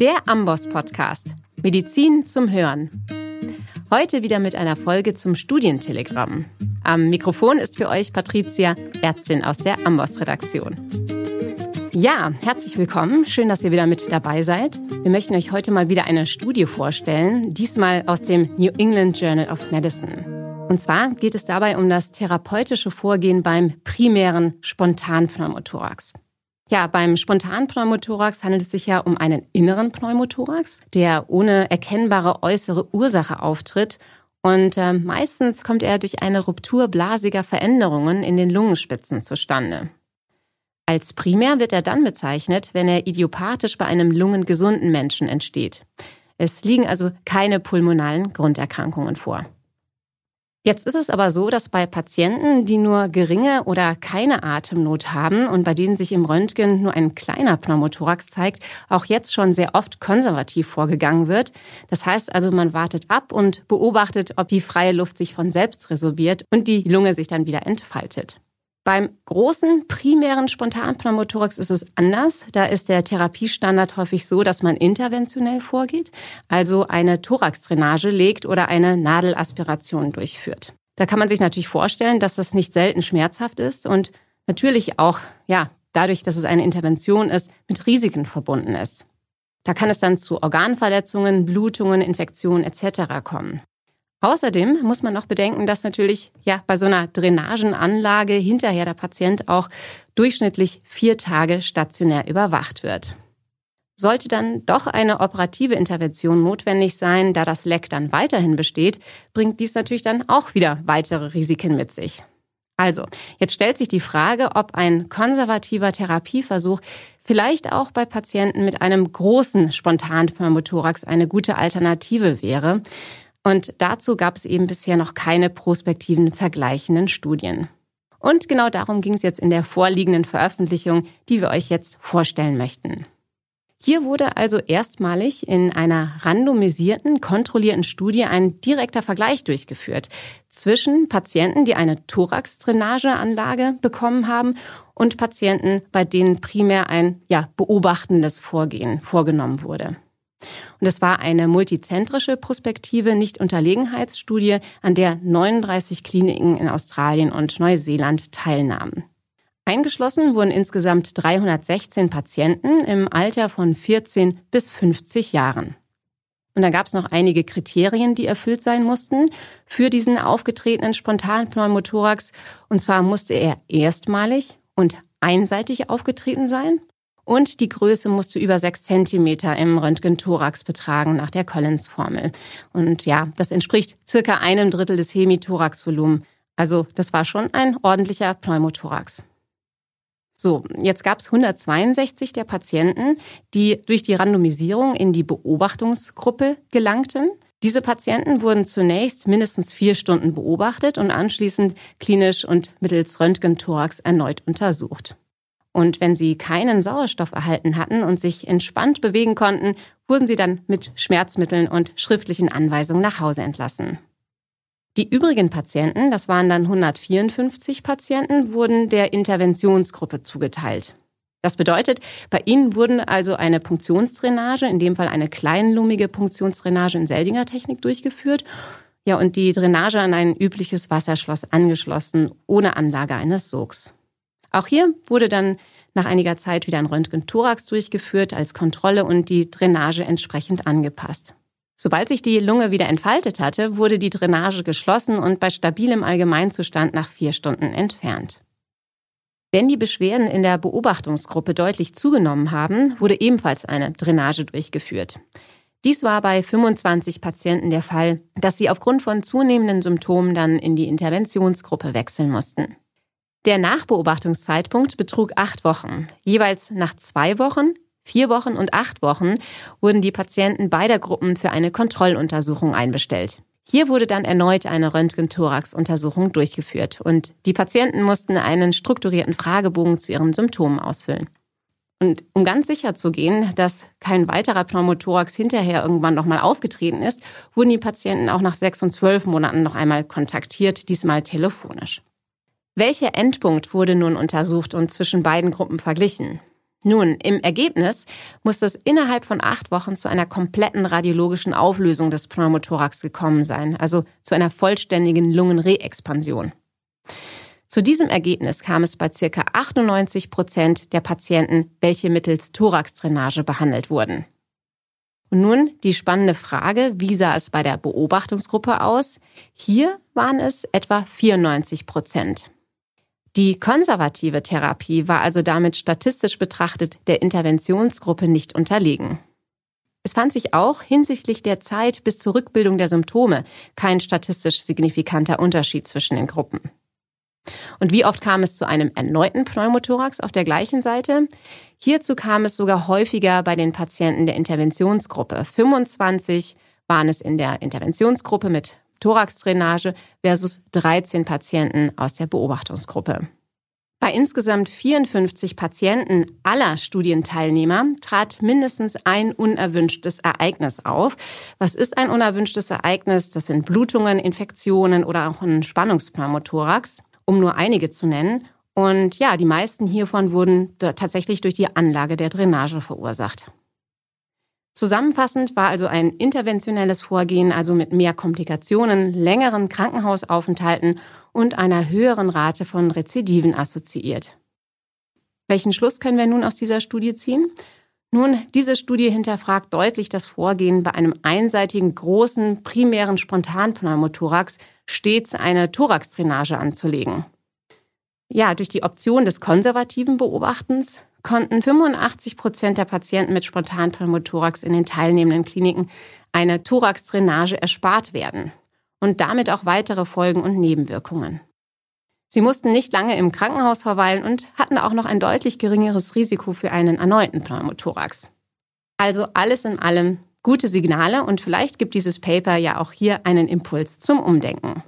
Der Amboss Podcast. Medizin zum Hören. Heute wieder mit einer Folge zum Studientelegramm. Am Mikrofon ist für euch Patricia, Ärztin aus der Amboss Redaktion. Ja, herzlich willkommen. Schön, dass ihr wieder mit dabei seid. Wir möchten euch heute mal wieder eine Studie vorstellen, diesmal aus dem New England Journal of Medicine. Und zwar geht es dabei um das therapeutische Vorgehen beim primären Spontanpneumothorax. Ja, beim Spontanpneumothorax handelt es sich ja um einen inneren Pneumothorax, der ohne erkennbare äußere Ursache auftritt. Und äh, meistens kommt er durch eine Ruptur blasiger Veränderungen in den Lungenspitzen zustande. Als primär wird er dann bezeichnet, wenn er idiopathisch bei einem lungengesunden Menschen entsteht. Es liegen also keine pulmonalen Grunderkrankungen vor. Jetzt ist es aber so, dass bei Patienten, die nur geringe oder keine Atemnot haben und bei denen sich im Röntgen nur ein kleiner Pneumothorax zeigt, auch jetzt schon sehr oft konservativ vorgegangen wird. Das heißt also, man wartet ab und beobachtet, ob die freie Luft sich von selbst resorbiert und die Lunge sich dann wieder entfaltet. Beim großen primären Spontanpneumothorax ist es anders. Da ist der Therapiestandard häufig so, dass man interventionell vorgeht, also eine Thoraxdrainage legt oder eine Nadelaspiration durchführt. Da kann man sich natürlich vorstellen, dass das nicht selten schmerzhaft ist und natürlich auch, ja, dadurch, dass es eine Intervention ist, mit Risiken verbunden ist. Da kann es dann zu Organverletzungen, Blutungen, Infektionen etc. kommen. Außerdem muss man noch bedenken, dass natürlich ja bei so einer Drainagenanlage hinterher der Patient auch durchschnittlich vier Tage stationär überwacht wird. Sollte dann doch eine operative Intervention notwendig sein, da das Leck dann weiterhin besteht, bringt dies natürlich dann auch wieder weitere Risiken mit sich. Also, jetzt stellt sich die Frage, ob ein konservativer Therapieversuch vielleicht auch bei Patienten mit einem großen Spontanpneumothorax eine gute Alternative wäre. Und dazu gab es eben bisher noch keine prospektiven vergleichenden Studien. Und genau darum ging es jetzt in der vorliegenden Veröffentlichung, die wir euch jetzt vorstellen möchten. Hier wurde also erstmalig in einer randomisierten, kontrollierten Studie ein direkter Vergleich durchgeführt zwischen Patienten, die eine Thoraxdrainageanlage bekommen haben und Patienten, bei denen primär ein ja, beobachtendes Vorgehen vorgenommen wurde. Und es war eine multizentrische Prospektive Nicht-Unterlegenheitsstudie, an der 39 Kliniken in Australien und Neuseeland teilnahmen. Eingeschlossen wurden insgesamt 316 Patienten im Alter von 14 bis 50 Jahren. Und da gab es noch einige Kriterien, die erfüllt sein mussten für diesen aufgetretenen Spontanpneumothorax. Und zwar musste er erstmalig und einseitig aufgetreten sein und die Größe musste über sechs Zentimeter im Röntgenthorax betragen nach der Collins-Formel. Und ja, das entspricht circa einem Drittel des Hemithoraxvolumen. Also das war schon ein ordentlicher Pneumothorax. So, jetzt gab es 162 der Patienten, die durch die Randomisierung in die Beobachtungsgruppe gelangten. Diese Patienten wurden zunächst mindestens vier Stunden beobachtet und anschließend klinisch und mittels Röntgenthorax erneut untersucht. Und wenn sie keinen Sauerstoff erhalten hatten und sich entspannt bewegen konnten, wurden sie dann mit Schmerzmitteln und schriftlichen Anweisungen nach Hause entlassen. Die übrigen Patienten, das waren dann 154 Patienten, wurden der Interventionsgruppe zugeteilt. Das bedeutet, bei ihnen wurden also eine Punktionsdrainage, in dem Fall eine kleinlumige Punktionsdrainage in Seldinger Technik durchgeführt, ja, und die Drainage an ein übliches Wasserschloss angeschlossen, ohne Anlage eines Sogs. Auch hier wurde dann nach einiger Zeit wieder ein Röntgen-Thorax durchgeführt als Kontrolle und die Drainage entsprechend angepasst. Sobald sich die Lunge wieder entfaltet hatte, wurde die Drainage geschlossen und bei stabilem Allgemeinzustand nach vier Stunden entfernt. Wenn die Beschwerden in der Beobachtungsgruppe deutlich zugenommen haben, wurde ebenfalls eine Drainage durchgeführt. Dies war bei 25 Patienten der Fall, dass sie aufgrund von zunehmenden Symptomen dann in die Interventionsgruppe wechseln mussten. Der Nachbeobachtungszeitpunkt betrug acht Wochen. Jeweils nach zwei Wochen, vier Wochen und acht Wochen wurden die Patienten beider Gruppen für eine Kontrolluntersuchung einbestellt. Hier wurde dann erneut eine Röntgen-Thorax-Untersuchung durchgeführt und die Patienten mussten einen strukturierten Fragebogen zu ihren Symptomen ausfüllen. Und um ganz sicher zu gehen, dass kein weiterer Pneumothorax hinterher irgendwann nochmal aufgetreten ist, wurden die Patienten auch nach sechs und zwölf Monaten noch einmal kontaktiert, diesmal telefonisch. Welcher Endpunkt wurde nun untersucht und zwischen beiden Gruppen verglichen? Nun, im Ergebnis muss es innerhalb von acht Wochen zu einer kompletten radiologischen Auflösung des Pneumothorax gekommen sein, also zu einer vollständigen Lungenreexpansion. Zu diesem Ergebnis kam es bei circa 98 Prozent der Patienten, welche mittels Thoraxdrainage behandelt wurden. Und nun die spannende Frage, wie sah es bei der Beobachtungsgruppe aus? Hier waren es etwa 94 Prozent. Die konservative Therapie war also damit statistisch betrachtet der Interventionsgruppe nicht unterlegen. Es fand sich auch hinsichtlich der Zeit bis zur Rückbildung der Symptome kein statistisch signifikanter Unterschied zwischen den Gruppen. Und wie oft kam es zu einem erneuten Pneumothorax auf der gleichen Seite? Hierzu kam es sogar häufiger bei den Patienten der Interventionsgruppe. 25 waren es in der Interventionsgruppe mit Thoraxdrainage versus 13 Patienten aus der Beobachtungsgruppe. Bei insgesamt 54 Patienten aller Studienteilnehmer trat mindestens ein unerwünschtes Ereignis auf. Was ist ein unerwünschtes Ereignis? Das sind Blutungen, Infektionen oder auch ein Spannungspneumothorax, um nur einige zu nennen. Und ja, die meisten hiervon wurden tatsächlich durch die Anlage der Drainage verursacht. Zusammenfassend war also ein interventionelles Vorgehen, also mit mehr Komplikationen, längeren Krankenhausaufenthalten und einer höheren Rate von Rezidiven assoziiert. Welchen Schluss können wir nun aus dieser Studie ziehen? Nun, diese Studie hinterfragt deutlich das Vorgehen bei einem einseitigen großen primären Spontanpneumothorax stets eine Thoraxdrainage anzulegen. Ja, durch die Option des konservativen Beobachtens konnten 85 Prozent der Patienten mit Spontanpneumothorax in den teilnehmenden Kliniken eine Thoraxdrainage erspart werden und damit auch weitere Folgen und Nebenwirkungen. Sie mussten nicht lange im Krankenhaus verweilen und hatten auch noch ein deutlich geringeres Risiko für einen erneuten Pneumothorax. Also alles in allem gute Signale und vielleicht gibt dieses Paper ja auch hier einen Impuls zum Umdenken.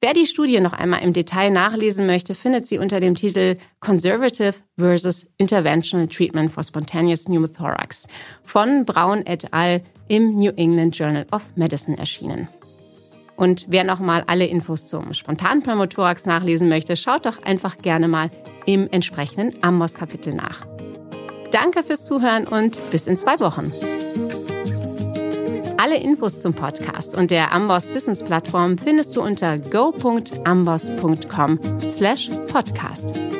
Wer die Studie noch einmal im Detail nachlesen möchte, findet sie unter dem Titel Conservative versus Interventional Treatment for Spontaneous Pneumothorax von Braun et al. im New England Journal of Medicine erschienen. Und wer noch mal alle Infos zum spontanen Pneumothorax nachlesen möchte, schaut doch einfach gerne mal im entsprechenden Amboss-Kapitel nach. Danke fürs Zuhören und bis in zwei Wochen. Alle Infos zum Podcast und der Amboss Wissensplattform findest du unter go.amboss.com/podcast.